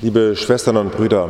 Liebe Schwestern und Brüder,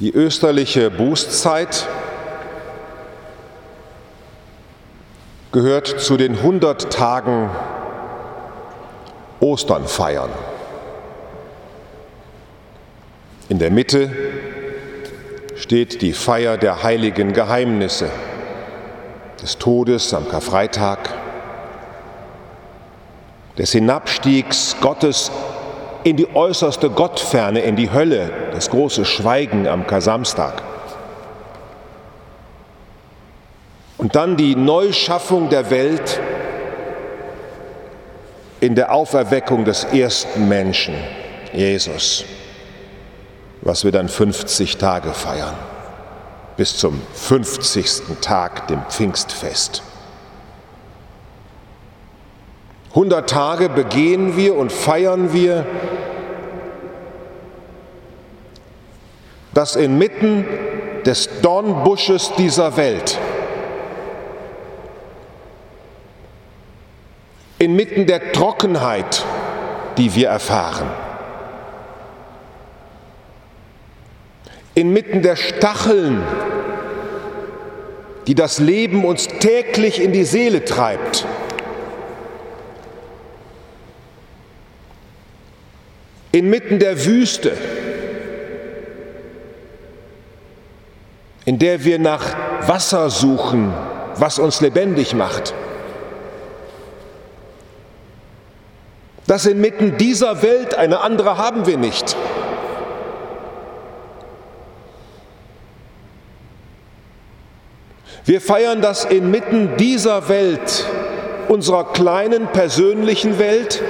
die österliche Bußzeit gehört zu den 100 Tagen Ostern feiern. In der Mitte steht die Feier der heiligen Geheimnisse, des Todes am Karfreitag, des Hinabstiegs Gottes in die äußerste Gottferne, in die Hölle, das große Schweigen am Kasamstag. Und dann die Neuschaffung der Welt in der Auferweckung des ersten Menschen, Jesus, was wir dann 50 Tage feiern, bis zum 50. Tag, dem Pfingstfest. 100 Tage begehen wir und feiern wir, dass inmitten des Dornbusches dieser Welt, inmitten der Trockenheit, die wir erfahren, inmitten der Stacheln, die das Leben uns täglich in die Seele treibt, inmitten der Wüste, in der wir nach Wasser suchen, was uns lebendig macht. Dass inmitten dieser Welt eine andere haben wir nicht. Wir feiern das inmitten dieser Welt, unserer kleinen persönlichen Welt,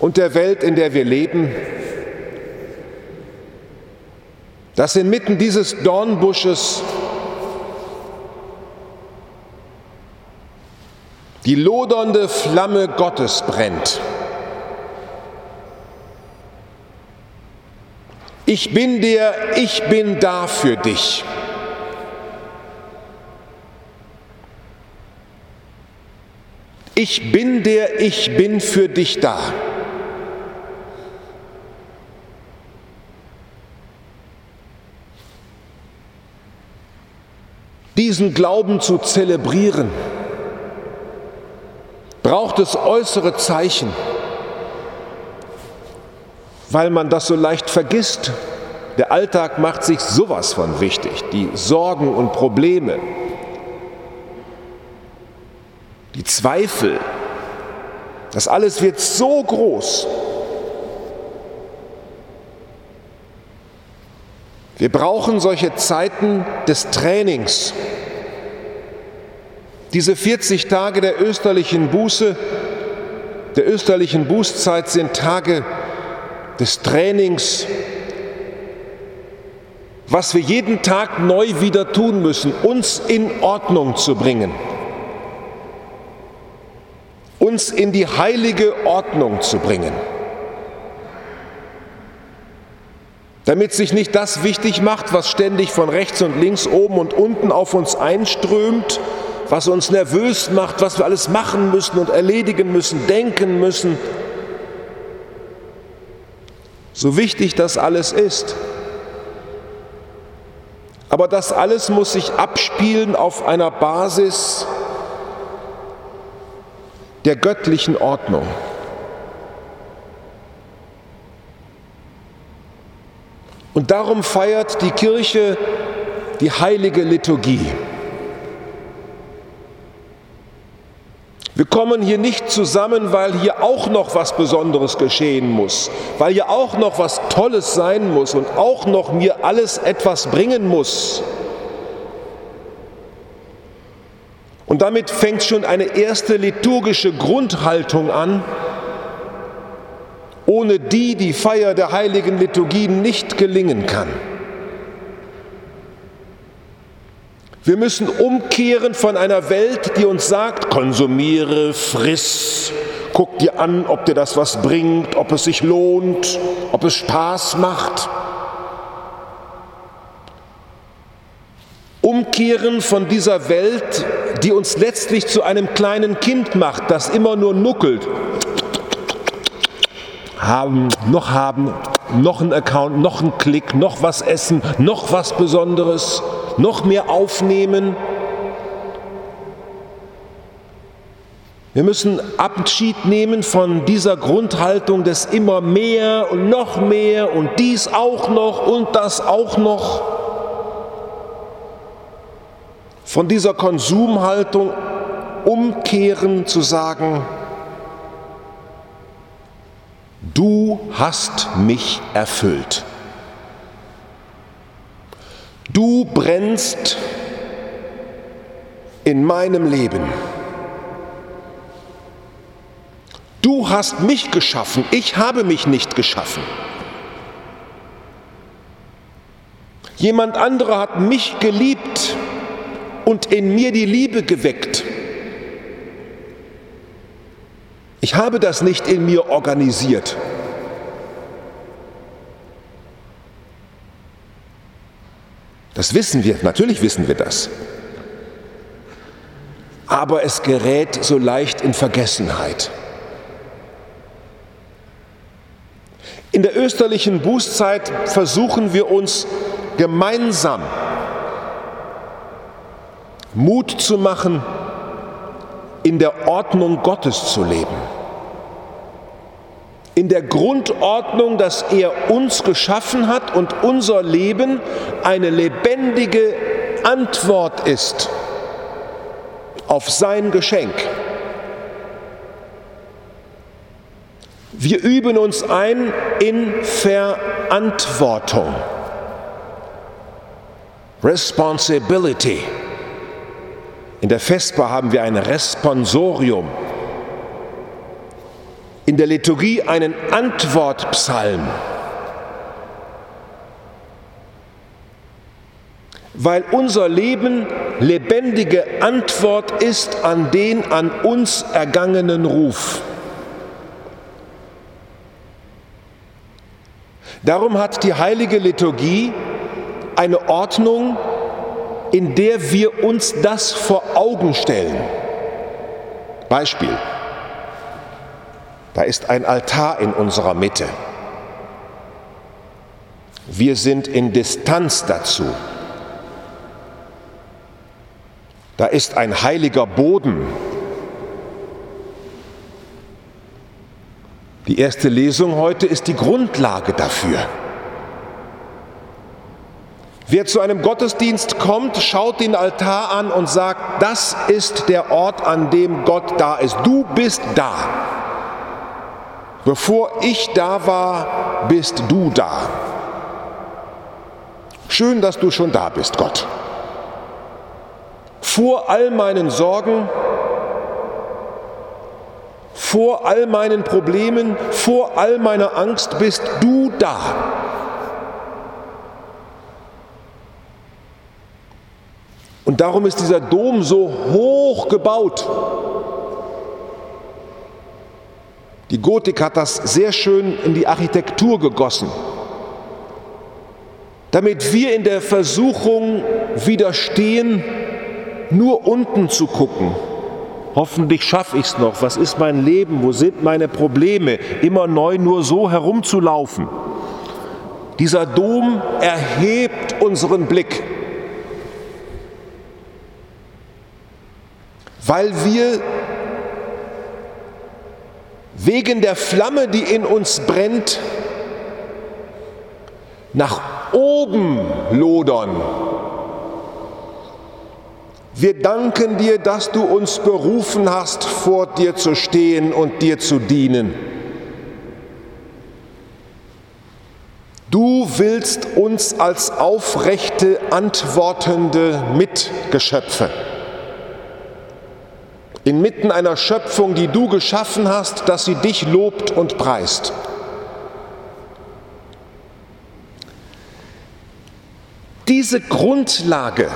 und der Welt, in der wir leben, dass inmitten dieses Dornbusches die lodernde Flamme Gottes brennt. Ich bin der, ich bin da für dich. Ich bin der, ich bin für dich da. Diesen Glauben zu zelebrieren, braucht es äußere Zeichen, weil man das so leicht vergisst. Der Alltag macht sich sowas von wichtig, die Sorgen und Probleme, die Zweifel, das alles wird so groß. Wir brauchen solche Zeiten des Trainings. Diese 40 Tage der österlichen Buße, der österlichen Bußzeit sind Tage des Trainings, was wir jeden Tag neu wieder tun müssen, uns in Ordnung zu bringen, uns in die heilige Ordnung zu bringen. Damit sich nicht das wichtig macht, was ständig von rechts und links, oben und unten auf uns einströmt, was uns nervös macht, was wir alles machen müssen und erledigen müssen, denken müssen. So wichtig das alles ist. Aber das alles muss sich abspielen auf einer Basis der göttlichen Ordnung. Und darum feiert die Kirche die heilige Liturgie. Wir kommen hier nicht zusammen, weil hier auch noch was Besonderes geschehen muss, weil hier auch noch was Tolles sein muss und auch noch mir alles etwas bringen muss. Und damit fängt schon eine erste liturgische Grundhaltung an, ohne die die Feier der heiligen Liturgien nicht gelingen kann. Wir müssen umkehren von einer Welt, die uns sagt, konsumiere, friss, guck dir an, ob dir das was bringt, ob es sich lohnt, ob es Spaß macht. Umkehren von dieser Welt, die uns letztlich zu einem kleinen Kind macht, das immer nur nuckelt. Haben, noch haben, noch ein Account, noch ein Klick, noch was essen, noch was Besonderes, noch mehr aufnehmen. Wir müssen Abschied nehmen von dieser Grundhaltung des immer mehr und noch mehr und dies auch noch und das auch noch. Von dieser Konsumhaltung umkehren zu sagen, hast mich erfüllt. Du brennst in meinem Leben. Du hast mich geschaffen, ich habe mich nicht geschaffen. Jemand anderer hat mich geliebt und in mir die Liebe geweckt. Ich habe das nicht in mir organisiert. Das wissen wir, natürlich wissen wir das. Aber es gerät so leicht in Vergessenheit. In der österlichen Bußzeit versuchen wir uns gemeinsam Mut zu machen, in der Ordnung Gottes zu leben. In der Grundordnung, dass er uns geschaffen hat und unser Leben eine lebendige Antwort ist auf sein Geschenk. Wir üben uns ein in Verantwortung. Responsibility. In der Vesper haben wir ein Responsorium. Der Liturgie einen Antwortpsalm. Weil unser Leben lebendige Antwort ist an den an uns ergangenen Ruf. Darum hat die heilige Liturgie eine Ordnung, in der wir uns das vor Augen stellen. Beispiel. Da ist ein Altar in unserer Mitte. Wir sind in Distanz dazu. Da ist ein heiliger Boden Die erste Lesung heute ist die Grundlage dafür. Wer zu einem Gottesdienst kommt, schaut den Altar an und sagt, das ist der Ort, an dem Gott da ist. Du bist da. Bevor ich da war, bist du da. Schön, dass du schon da bist, Gott. Vor all meinen Sorgen vor all meinen Problemen, vor all meiner Angst bist du da. Und darum ist dieser Dom so hoch gebaut. Die Gotik hat das sehr schön in die Architektur gegossen, damit wir in der Versuchung widerstehen, nur unten zu gucken Hoffentlich schaffe ich es noch. Was ist mein Leben? Wo sind meine Probleme? Immer neu nur so herumzulaufen. Dieser Dom erhebt unseren Blick, weil wir wegen der Flamme, die in uns brennt, nach oben lodern wir danken dir, dass du uns berufen hast, vor dir zu stehen und dir zu dienen. Du willst uns als aufrechte, antwortende Mitgeschöpfe inmitten einer Schöpfung, die du geschaffen hast, dass sie dich lobt und preist. Diese Grundlage,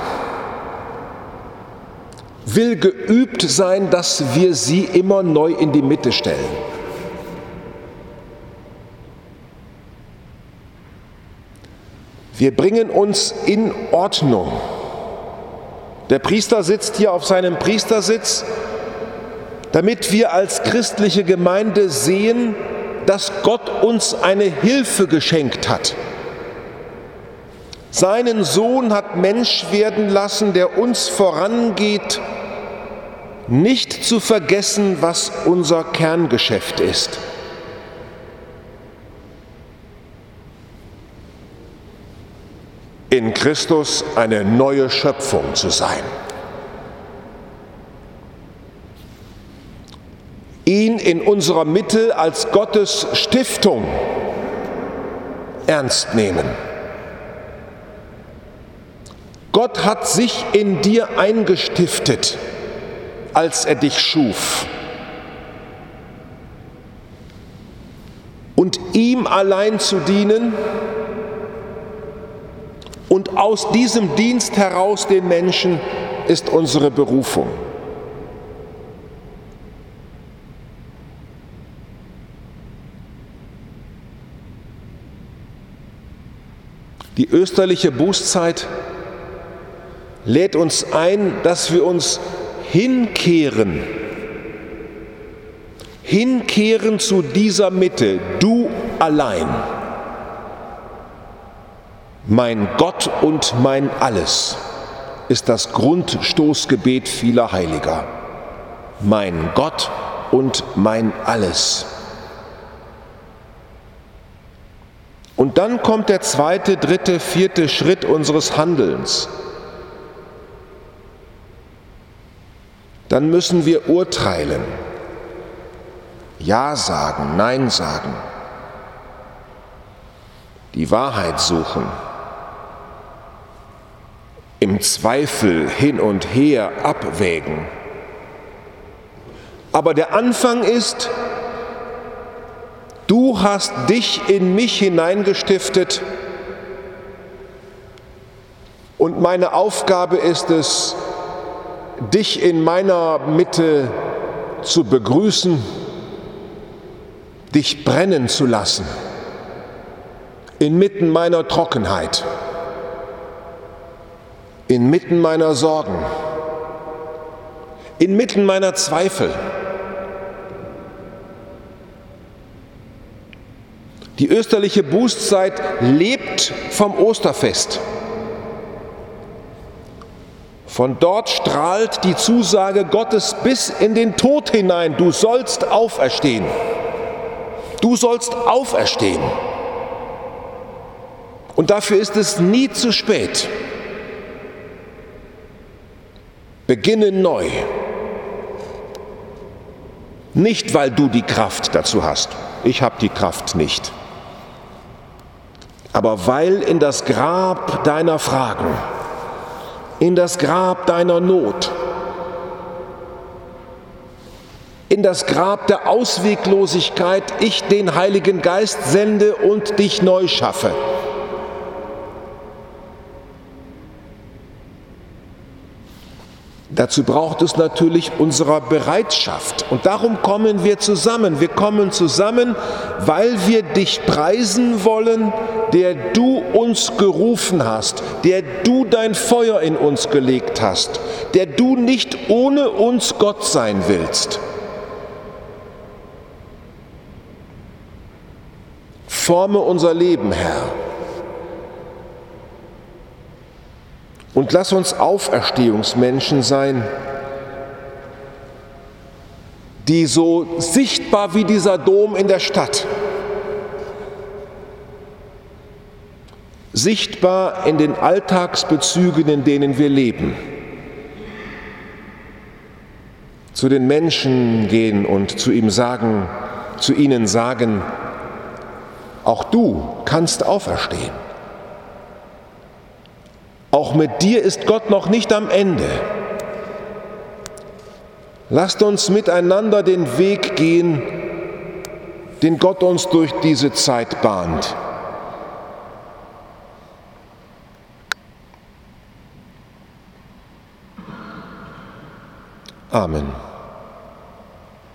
will geübt sein, dass wir sie immer neu in die Mitte stellen. Wir bringen uns in Ordnung, Der Priester sitzt hier auf seinem Priestersitz, damit wir als christliche Gemeinde sehen, dass Gott uns eine Hilfe geschenkt hat. Seinen Sohn hat Mensch werden lassen, der uns vorangeht, nicht zu vergessen, was unser Kerngeschäft ist. In Christus eine neue Schöpfung zu sein. In unserer Mitte als Gottes Stiftung ernst nehmen. Gott hat sich in dir eingestiftet, als er dich schuf. Und ihm allein zu dienen und aus diesem Dienst heraus den Menschen ist unsere Berufung. Die österliche Bußzeit lädt uns ein, dass wir uns hinkehren, hinkehren zu dieser Mitte, du allein, mein Gott und mein Alles, ist das Grundstoßgebet vieler Heiliger. Mein Gott und mein Alles. Und dann kommt der zweite, dritte, vierte Schritt unseres Handelns. Dann müssen wir urteilen, Ja sagen, Nein sagen, die Wahrheit suchen, im Zweifel hin und her abwägen. Aber der Anfang ist, Du hast dich in mich hineingestiftet. Und meine Aufgabe ist es, dich in meiner Mitte zu begrüßen, dich brennen zu lassen, inmitten meiner Trockenheit, inmitten meiner Sorgen, inmitten meiner Zweifel. Die österliche Bußzeit lebt vom Osterfest. Von dort strahlt die Zusage Gottes bis in den Tod hinein, du sollst auferstehen. Du sollst auferstehen. Und dafür ist es nie zu spät. Beginne neu. Nicht, weil du die Kraft dazu hast. Ich habe die Kraft nicht aber weil in das Grab deiner Fragen, in das Grab deiner Not, in das Grab der Ausweglosigkeit ich den Heiligen Geist sende und dich neu schaffe. Dazu braucht es natürlich unserer Bereitschaft. Und darum kommen wir zusammen. Wir kommen zusammen, weil wir dich preisen wollen, der du uns gerufen hast, der du dein Feuer in uns gelegt hast, der du nicht ohne uns Gott sein willst. Forme unser Leben, Herr. Und lass uns Auferstehungsmenschen sein, die so sichtbar wie dieser Dom in der Stadt, sichtbar in den Alltagsbezügen, in denen wir leben, zu den Menschen gehen und zu ihm sagen, zu ihnen sagen, auch du kannst auferstehen. Auch mit dir ist Gott noch nicht am Ende. Lasst uns miteinander den Weg gehen, den Gott uns durch diese Zeit bahnt. Amen.